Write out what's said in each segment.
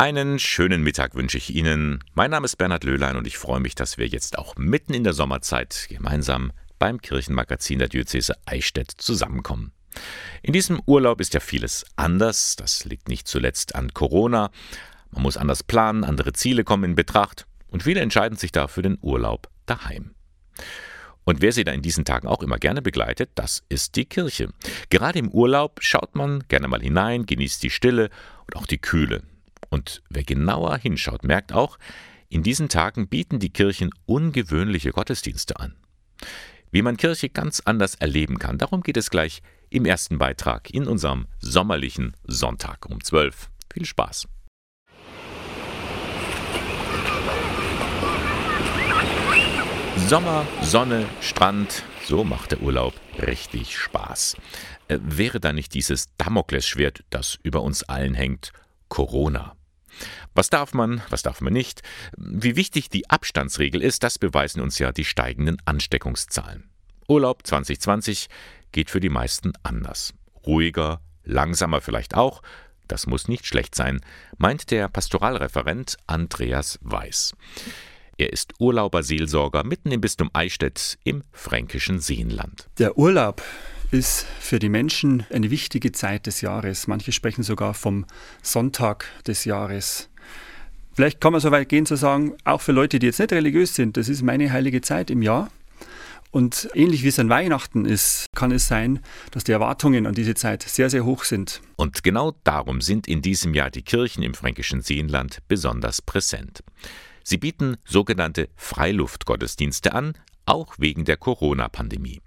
Einen schönen Mittag wünsche ich Ihnen. Mein Name ist Bernhard Löhlein und ich freue mich, dass wir jetzt auch mitten in der Sommerzeit gemeinsam beim Kirchenmagazin der Diözese Eichstätt zusammenkommen. In diesem Urlaub ist ja vieles anders. Das liegt nicht zuletzt an Corona. Man muss anders planen, andere Ziele kommen in Betracht und viele entscheiden sich da für den Urlaub daheim. Und wer sie da in diesen Tagen auch immer gerne begleitet, das ist die Kirche. Gerade im Urlaub schaut man gerne mal hinein, genießt die Stille und auch die Kühle. Und wer genauer hinschaut, merkt auch, in diesen Tagen bieten die Kirchen ungewöhnliche Gottesdienste an. Wie man Kirche ganz anders erleben kann, darum geht es gleich im ersten Beitrag in unserem sommerlichen Sonntag um 12. Viel Spaß! Sommer, Sonne, Strand, so macht der Urlaub richtig Spaß. Äh, wäre da nicht dieses Damoklesschwert, das über uns allen hängt, Corona? Was darf man, was darf man nicht? Wie wichtig die Abstandsregel ist, das beweisen uns ja die steigenden Ansteckungszahlen. Urlaub 2020 geht für die meisten anders. Ruhiger, langsamer vielleicht auch, das muss nicht schlecht sein, meint der Pastoralreferent Andreas Weiß. Er ist Urlauberseelsorger mitten im Bistum Eichstätt im fränkischen Seenland. Der Urlaub ist für die Menschen eine wichtige Zeit des Jahres. Manche sprechen sogar vom Sonntag des Jahres. Vielleicht kann man so weit gehen zu sagen, auch für Leute, die jetzt nicht religiös sind, das ist meine heilige Zeit im Jahr. Und ähnlich wie es an Weihnachten ist, kann es sein, dass die Erwartungen an diese Zeit sehr, sehr hoch sind. Und genau darum sind in diesem Jahr die Kirchen im fränkischen Seenland besonders präsent. Sie bieten sogenannte Freiluftgottesdienste an, auch wegen der Corona-Pandemie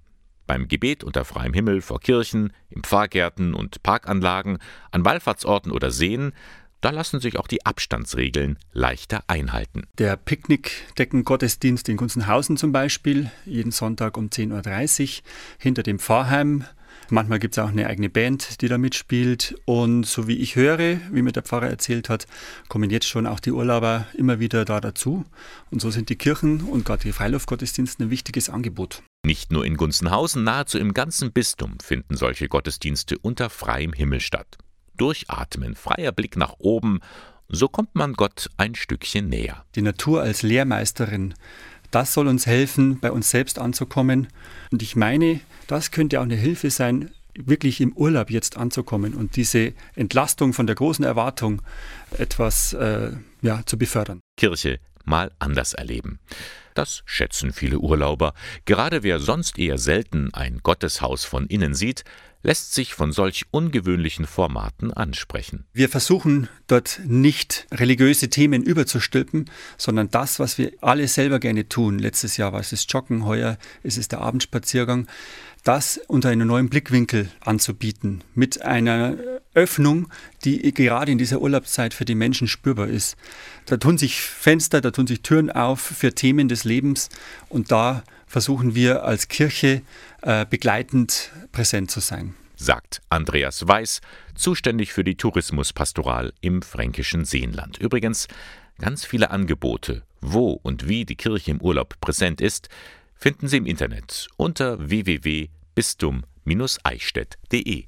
beim Gebet unter freiem Himmel vor Kirchen, in Pfarrgärten und Parkanlagen, an Wallfahrtsorten oder Seen, da lassen sich auch die Abstandsregeln leichter einhalten. Der Picknickdeckengottesdienst in Gunzenhausen zum Beispiel, jeden Sonntag um 10.30 Uhr hinter dem Pfarrheim Manchmal gibt es auch eine eigene Band, die da mitspielt. Und so wie ich höre, wie mir der Pfarrer erzählt hat, kommen jetzt schon auch die Urlauber immer wieder da dazu. Und so sind die Kirchen und gerade die Freiluftgottesdienste ein wichtiges Angebot. Nicht nur in Gunzenhausen, nahezu im ganzen Bistum finden solche Gottesdienste unter freiem Himmel statt. Durchatmen, freier Blick nach oben, so kommt man Gott ein Stückchen näher. Die Natur als Lehrmeisterin das soll uns helfen, bei uns selbst anzukommen. Und ich meine, das könnte auch eine Hilfe sein, wirklich im Urlaub jetzt anzukommen und diese Entlastung von der großen Erwartung etwas äh, ja, zu befördern. Kirche mal anders erleben. Das schätzen viele Urlauber. Gerade wer sonst eher selten ein Gotteshaus von innen sieht, lässt sich von solch ungewöhnlichen Formaten ansprechen. Wir versuchen dort nicht religiöse Themen überzustülpen, sondern das, was wir alle selber gerne tun. Letztes Jahr war es Joggen, heuer ist es der Abendspaziergang. Das unter einem neuen Blickwinkel anzubieten, mit einer Öffnung, die gerade in dieser Urlaubszeit für die Menschen spürbar ist. Da tun sich Fenster, da tun sich Türen auf für Themen des Lebens und da versuchen wir als Kirche äh, begleitend präsent zu sein. Sagt Andreas Weiß, zuständig für die Tourismuspastoral im fränkischen Seenland. Übrigens, ganz viele Angebote, wo und wie die Kirche im Urlaub präsent ist, finden Sie im Internet unter www.bistum-eichstätt.de.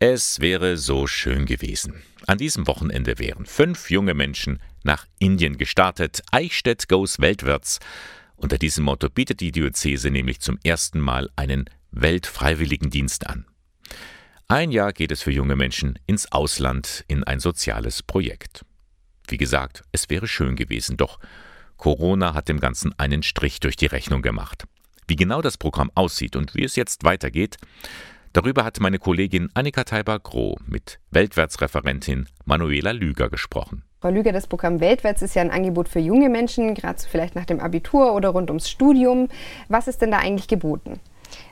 Es wäre so schön gewesen. An diesem Wochenende wären fünf junge Menschen nach Indien gestartet. Eichstätt goes weltwärts. Unter diesem Motto bietet die Diözese nämlich zum ersten Mal einen Weltfreiwilligendienst an. Ein Jahr geht es für junge Menschen ins Ausland in ein soziales Projekt. Wie gesagt, es wäre schön gewesen, doch Corona hat dem Ganzen einen Strich durch die Rechnung gemacht. Wie genau das Programm aussieht und wie es jetzt weitergeht, darüber hat meine Kollegin Annika Teiber-Groh mit Weltwärtsreferentin Manuela Lüger gesprochen. Frau Lüger, das Programm Weltwärts ist ja ein Angebot für junge Menschen, gerade vielleicht nach dem Abitur oder rund ums Studium. Was ist denn da eigentlich geboten?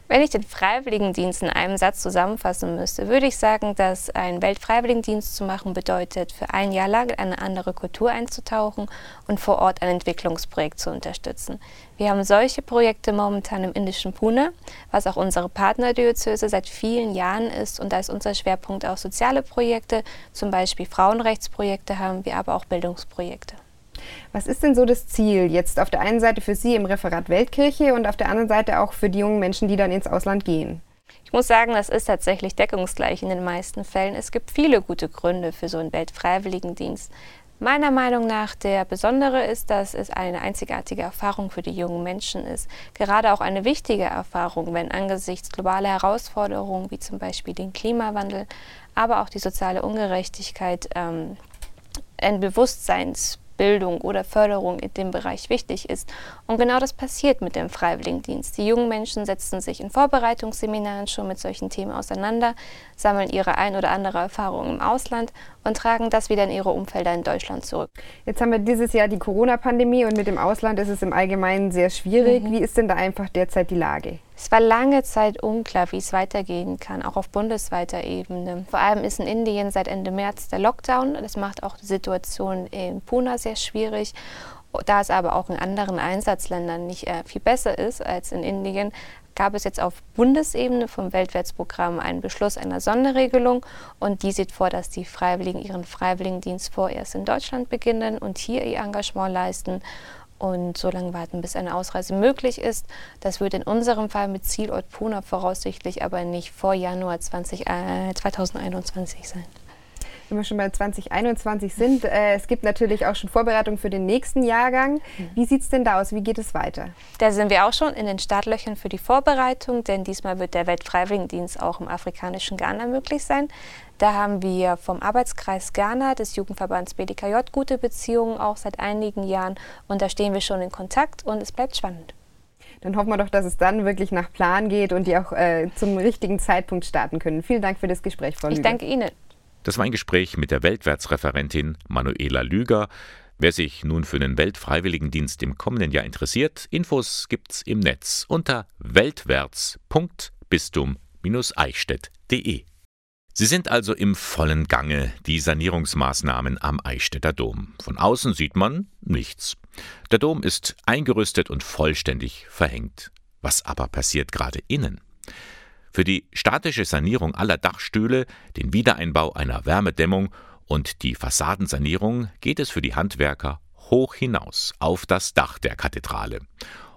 Wenn ich den Freiwilligendienst in einem Satz zusammenfassen müsste, würde ich sagen, dass ein Weltfreiwilligendienst zu machen bedeutet, für ein Jahr lang in eine andere Kultur einzutauchen und vor Ort ein Entwicklungsprojekt zu unterstützen. Wir haben solche Projekte momentan im indischen Pune, was auch unsere Partnerdiözese seit vielen Jahren ist. Und da ist unser Schwerpunkt auch soziale Projekte, zum Beispiel Frauenrechtsprojekte haben wir, aber auch Bildungsprojekte. Was ist denn so das Ziel jetzt auf der einen Seite für Sie im Referat Weltkirche und auf der anderen Seite auch für die jungen Menschen, die dann ins Ausland gehen? muss sagen, das ist tatsächlich deckungsgleich in den meisten Fällen. Es gibt viele gute Gründe für so einen Weltfreiwilligendienst. Meiner Meinung nach der besondere ist, dass es eine einzigartige Erfahrung für die jungen Menschen ist. Gerade auch eine wichtige Erfahrung, wenn angesichts globaler Herausforderungen wie zum Beispiel den Klimawandel, aber auch die soziale Ungerechtigkeit ähm, ein Bewusstseins Bildung oder Förderung in dem Bereich wichtig ist. Und genau das passiert mit dem Freiwilligendienst. Die jungen Menschen setzen sich in Vorbereitungsseminaren schon mit solchen Themen auseinander, sammeln ihre ein oder andere Erfahrung im Ausland und tragen das wieder in ihre Umfelder in Deutschland zurück. Jetzt haben wir dieses Jahr die Corona-Pandemie und mit dem Ausland ist es im Allgemeinen sehr schwierig. Mhm. Wie ist denn da einfach derzeit die Lage? Es war lange Zeit unklar, wie es weitergehen kann, auch auf bundesweiter Ebene. Vor allem ist in Indien seit Ende März der Lockdown. Das macht auch die Situation in Pune sehr schwierig. Da es aber auch in anderen Einsatzländern nicht äh, viel besser ist als in Indien, gab es jetzt auf Bundesebene vom Weltwärtsprogramm einen Beschluss einer Sonderregelung und die sieht vor, dass die Freiwilligen ihren Freiwilligendienst vorerst in Deutschland beginnen und hier ihr Engagement leisten und so lange warten, bis eine Ausreise möglich ist. Das wird in unserem Fall mit Zielort Pune voraussichtlich aber nicht vor Januar 20, äh, 2021 sein wenn wir schon bei 2021 sind, äh, es gibt natürlich auch schon Vorbereitungen für den nächsten Jahrgang. Wie sieht es denn da aus? Wie geht es weiter? Da sind wir auch schon in den Startlöchern für die Vorbereitung, denn diesmal wird der Weltfreiwilligendienst auch im afrikanischen Ghana möglich sein. Da haben wir vom Arbeitskreis Ghana des Jugendverbands BDKJ gute Beziehungen, auch seit einigen Jahren. Und da stehen wir schon in Kontakt und es bleibt spannend. Dann hoffen wir doch, dass es dann wirklich nach Plan geht und die auch äh, zum richtigen Zeitpunkt starten können. Vielen Dank für das Gespräch, Frau Lüge. Ich danke Ihnen. Das war ein Gespräch mit der Weltwärtsreferentin Manuela Lüger. Wer sich nun für den Weltfreiwilligendienst im kommenden Jahr interessiert, Infos gibt's im Netz unter weltwärts.bistum-eichstätt.de. Sie sind also im vollen Gange, die Sanierungsmaßnahmen am Eichstätter Dom. Von außen sieht man nichts. Der Dom ist eingerüstet und vollständig verhängt. Was aber passiert gerade innen? Für die statische Sanierung aller Dachstühle, den Wiedereinbau einer Wärmedämmung und die Fassadensanierung geht es für die Handwerker hoch hinaus auf das Dach der Kathedrale.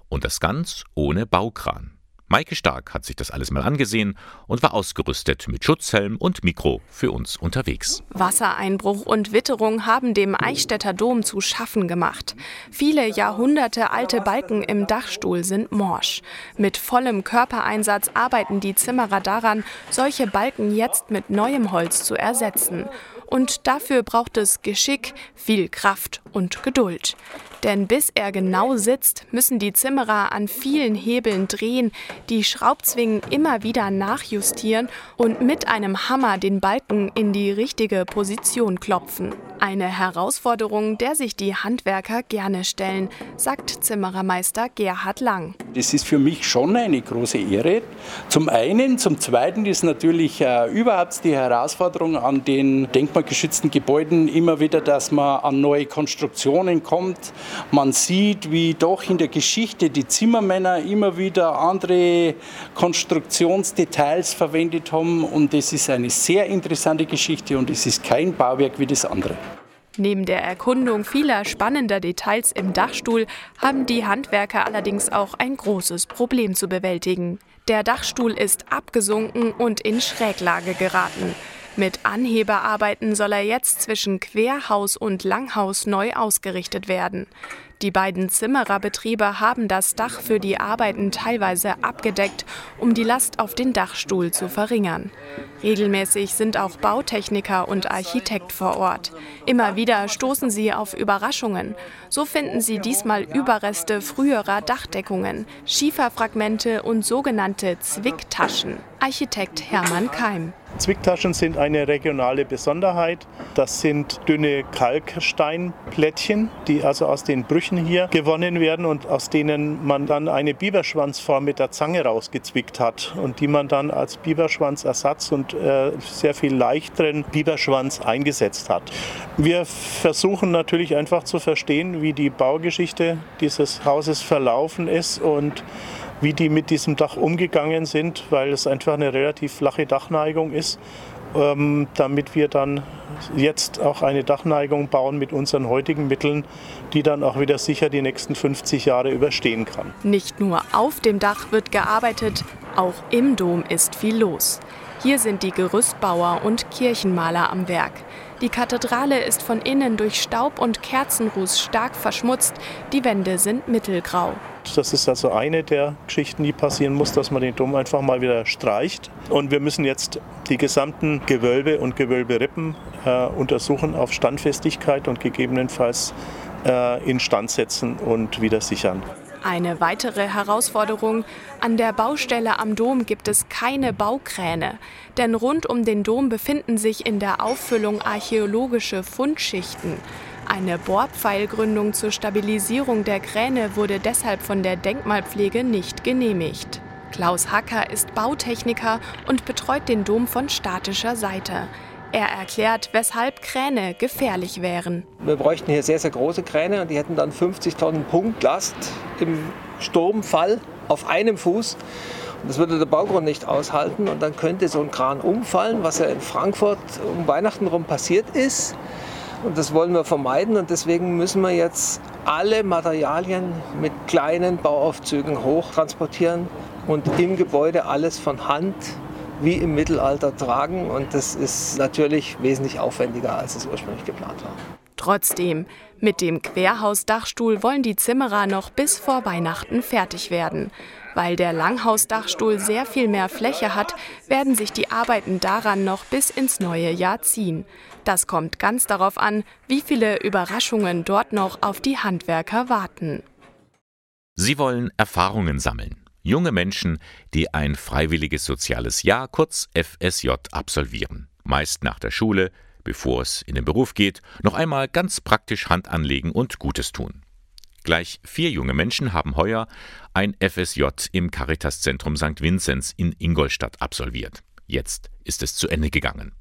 Und das ganz ohne Baukran. Maike Stark hat sich das alles mal angesehen und war ausgerüstet mit Schutzhelm und Mikro für uns unterwegs. Wassereinbruch und Witterung haben dem Eichstätter Dom zu schaffen gemacht. Viele Jahrhunderte alte Balken im Dachstuhl sind morsch. Mit vollem Körpereinsatz arbeiten die Zimmerer daran, solche Balken jetzt mit neuem Holz zu ersetzen. Und dafür braucht es Geschick, viel Kraft und Geduld. Denn bis er genau sitzt, müssen die Zimmerer an vielen Hebeln drehen, die Schraubzwingen immer wieder nachjustieren und mit einem Hammer den Balken in die richtige Position klopfen. Eine Herausforderung, der sich die Handwerker gerne stellen, sagt Zimmerermeister Gerhard Lang. Das ist für mich schon eine große Ehre. Zum einen, zum zweiten ist natürlich äh, überhaupt die Herausforderung an den denkmalgeschützten Gebäuden immer wieder, dass man an neue Konstruktionen kommt. Man sieht, wie doch in der Geschichte die Zimmermänner immer wieder andere Konstruktionsdetails verwendet haben und es ist eine sehr interessante Geschichte und es ist kein Bauwerk wie das andere. Neben der Erkundung vieler spannender Details im Dachstuhl haben die Handwerker allerdings auch ein großes Problem zu bewältigen. Der Dachstuhl ist abgesunken und in Schräglage geraten. Mit Anheberarbeiten soll er jetzt zwischen Querhaus und Langhaus neu ausgerichtet werden. Die beiden Zimmererbetriebe haben das Dach für die Arbeiten teilweise abgedeckt, um die Last auf den Dachstuhl zu verringern. Regelmäßig sind auch Bautechniker und Architekt vor Ort. Immer wieder stoßen sie auf Überraschungen. So finden sie diesmal Überreste früherer Dachdeckungen, Schieferfragmente und sogenannte Zwicktaschen. Architekt Hermann Keim. Zwicktaschen sind eine regionale Besonderheit. Das sind dünne Kalksteinplättchen, die also aus den Brüchen hier gewonnen werden und aus denen man dann eine Biberschwanzform mit der Zange rausgezwickt hat und die man dann als Biberschwanzersatz und äh, sehr viel leichteren Biberschwanz eingesetzt hat. Wir versuchen natürlich einfach zu verstehen, wie die Baugeschichte dieses Hauses verlaufen ist und wie die mit diesem Dach umgegangen sind, weil es einfach eine relativ flache Dachneigung ist ähm, damit wir dann jetzt auch eine Dachneigung bauen mit unseren heutigen Mitteln, die dann auch wieder sicher die nächsten 50 Jahre überstehen kann. Nicht nur auf dem Dach wird gearbeitet, auch im Dom ist viel los. Hier sind die Gerüstbauer und Kirchenmaler am Werk. Die Kathedrale ist von innen durch Staub und Kerzenruß stark verschmutzt, die Wände sind mittelgrau. Das ist also eine der Geschichten, die passieren muss, dass man den Dom einfach mal wieder streicht. Und wir müssen jetzt die gesamten Gewölbe und Gewölberippen äh, untersuchen auf Standfestigkeit und gegebenenfalls äh, instand setzen und wieder sichern. Eine weitere Herausforderung, an der Baustelle am Dom gibt es keine Baukräne, denn rund um den Dom befinden sich in der Auffüllung archäologische Fundschichten. Eine Bohrpfeilgründung zur Stabilisierung der Kräne wurde deshalb von der Denkmalpflege nicht genehmigt. Klaus Hacker ist Bautechniker und betreut den Dom von statischer Seite. Er erklärt, weshalb Kräne gefährlich wären. Wir bräuchten hier sehr, sehr große Kräne und die hätten dann 50 Tonnen Punktlast im Sturmfall auf einem Fuß. Das würde der Baugrund nicht aushalten und dann könnte so ein Kran umfallen, was ja in Frankfurt um Weihnachten rum passiert ist. Und das wollen wir vermeiden und deswegen müssen wir jetzt alle Materialien mit kleinen Bauaufzügen hochtransportieren und im Gebäude alles von Hand wie im Mittelalter tragen. Und das ist natürlich wesentlich aufwendiger, als es ursprünglich geplant war. Trotzdem, mit dem Querhausdachstuhl wollen die Zimmerer noch bis vor Weihnachten fertig werden. Weil der Langhausdachstuhl sehr viel mehr Fläche hat, werden sich die Arbeiten daran noch bis ins neue Jahr ziehen. Das kommt ganz darauf an, wie viele Überraschungen dort noch auf die Handwerker warten. Sie wollen Erfahrungen sammeln. Junge Menschen, die ein freiwilliges soziales Jahr, kurz FSJ, absolvieren. Meist nach der Schule, bevor es in den Beruf geht, noch einmal ganz praktisch Hand anlegen und Gutes tun. Gleich vier junge Menschen haben heuer ein FSJ im Caritas-Zentrum St. Vinzenz in Ingolstadt absolviert. Jetzt ist es zu Ende gegangen.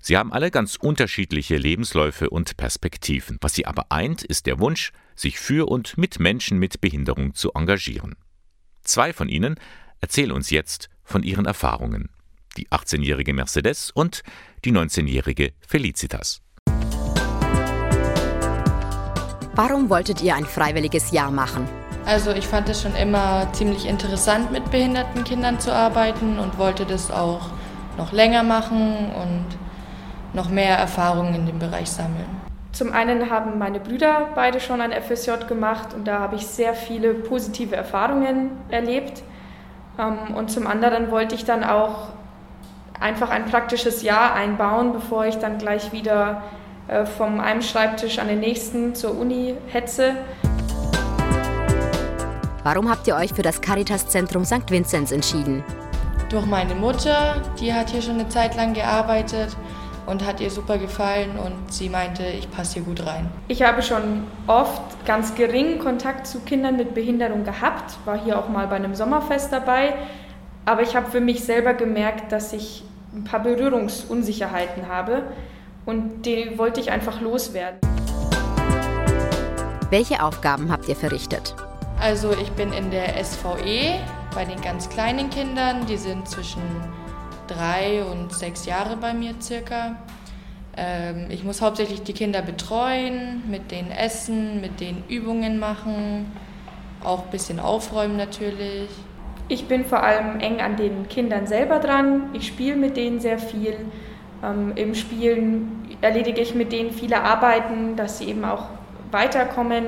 Sie haben alle ganz unterschiedliche Lebensläufe und Perspektiven. Was sie aber eint, ist der Wunsch, sich für und mit Menschen mit Behinderung zu engagieren. Zwei von ihnen erzählen uns jetzt von ihren Erfahrungen. Die 18-jährige Mercedes und die 19-jährige Felicitas. Warum wolltet ihr ein freiwilliges Jahr machen? Also ich fand es schon immer ziemlich interessant, mit behinderten Kindern zu arbeiten und wollte das auch noch länger machen und noch mehr Erfahrungen in dem Bereich sammeln. Zum einen haben meine Brüder beide schon ein FSJ gemacht und da habe ich sehr viele positive Erfahrungen erlebt. Ähm, und zum anderen wollte ich dann auch einfach ein praktisches Jahr einbauen, bevor ich dann gleich wieder äh, vom einem Schreibtisch an den nächsten zur Uni hetze. Warum habt ihr euch für das Caritas-Zentrum St. Vinzenz entschieden? Durch meine Mutter, die hat hier schon eine Zeit lang gearbeitet und hat ihr super gefallen und sie meinte, ich passe hier gut rein. Ich habe schon oft ganz geringen Kontakt zu Kindern mit Behinderung gehabt, war hier auch mal bei einem Sommerfest dabei, aber ich habe für mich selber gemerkt, dass ich ein paar Berührungsunsicherheiten habe und die wollte ich einfach loswerden. Welche Aufgaben habt ihr verrichtet? Also ich bin in der SVE bei den ganz kleinen Kindern, die sind zwischen drei und sechs Jahre bei mir circa. Ähm, ich muss hauptsächlich die Kinder betreuen, mit denen essen, mit denen Übungen machen, auch ein bisschen aufräumen natürlich. Ich bin vor allem eng an den Kindern selber dran. Ich spiele mit denen sehr viel. Ähm, Im Spielen erledige ich mit denen viele Arbeiten, dass sie eben auch weiterkommen,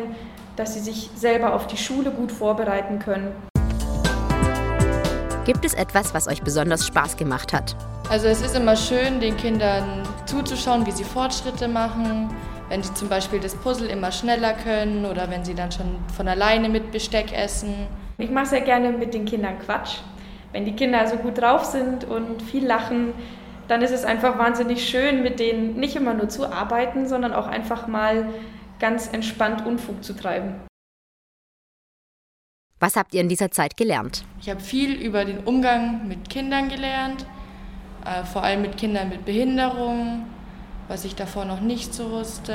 dass sie sich selber auf die Schule gut vorbereiten können. Gibt es etwas, was euch besonders Spaß gemacht hat? Also es ist immer schön, den Kindern zuzuschauen, wie sie Fortschritte machen, wenn sie zum Beispiel das Puzzle immer schneller können oder wenn sie dann schon von alleine mit Besteck essen. Ich mache sehr gerne mit den Kindern Quatsch. Wenn die Kinder so gut drauf sind und viel lachen, dann ist es einfach wahnsinnig schön, mit denen nicht immer nur zu arbeiten, sondern auch einfach mal ganz entspannt Unfug zu treiben. Was habt ihr in dieser Zeit gelernt? Ich habe viel über den Umgang mit Kindern gelernt, äh, vor allem mit Kindern mit Behinderung, was ich davor noch nicht so wusste.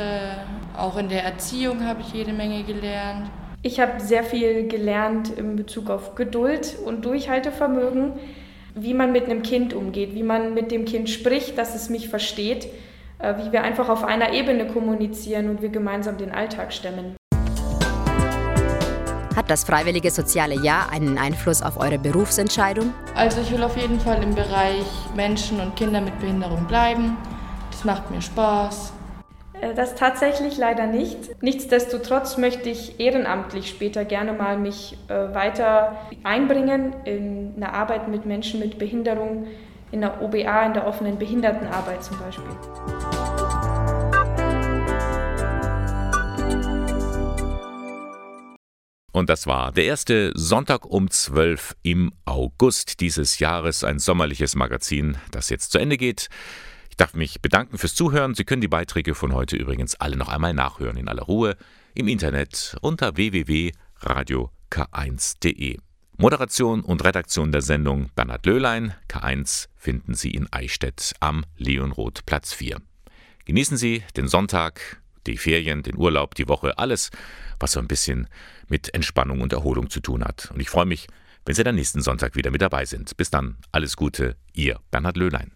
Auch in der Erziehung habe ich jede Menge gelernt. Ich habe sehr viel gelernt in Bezug auf Geduld und Durchhaltevermögen. Wie man mit einem Kind umgeht, wie man mit dem Kind spricht, dass es mich versteht, äh, wie wir einfach auf einer Ebene kommunizieren und wir gemeinsam den Alltag stemmen. Hat das freiwillige soziale Jahr einen Einfluss auf eure Berufsentscheidung? Also ich will auf jeden Fall im Bereich Menschen und Kinder mit Behinderung bleiben. Das macht mir Spaß. Äh, das tatsächlich leider nicht. Nichtsdestotrotz möchte ich ehrenamtlich später gerne mal mich äh, weiter einbringen in eine Arbeit mit Menschen mit Behinderung, in der OBA, in der offenen Behindertenarbeit zum Beispiel. Und das war der erste Sonntag um 12 im August dieses Jahres, ein sommerliches Magazin, das jetzt zu Ende geht. Ich darf mich bedanken fürs Zuhören. Sie können die Beiträge von heute übrigens alle noch einmal nachhören in aller Ruhe im Internet unter www.radiok1.de. Moderation und Redaktion der Sendung Bernhard Löhlein. K1 finden Sie in Eichstätt am Leonroth Platz 4. Genießen Sie den Sonntag, die Ferien, den Urlaub, die Woche, alles, was so ein bisschen mit Entspannung und Erholung zu tun hat. Und ich freue mich, wenn Sie dann nächsten Sonntag wieder mit dabei sind. Bis dann, alles Gute, Ihr Bernhard Löhlein.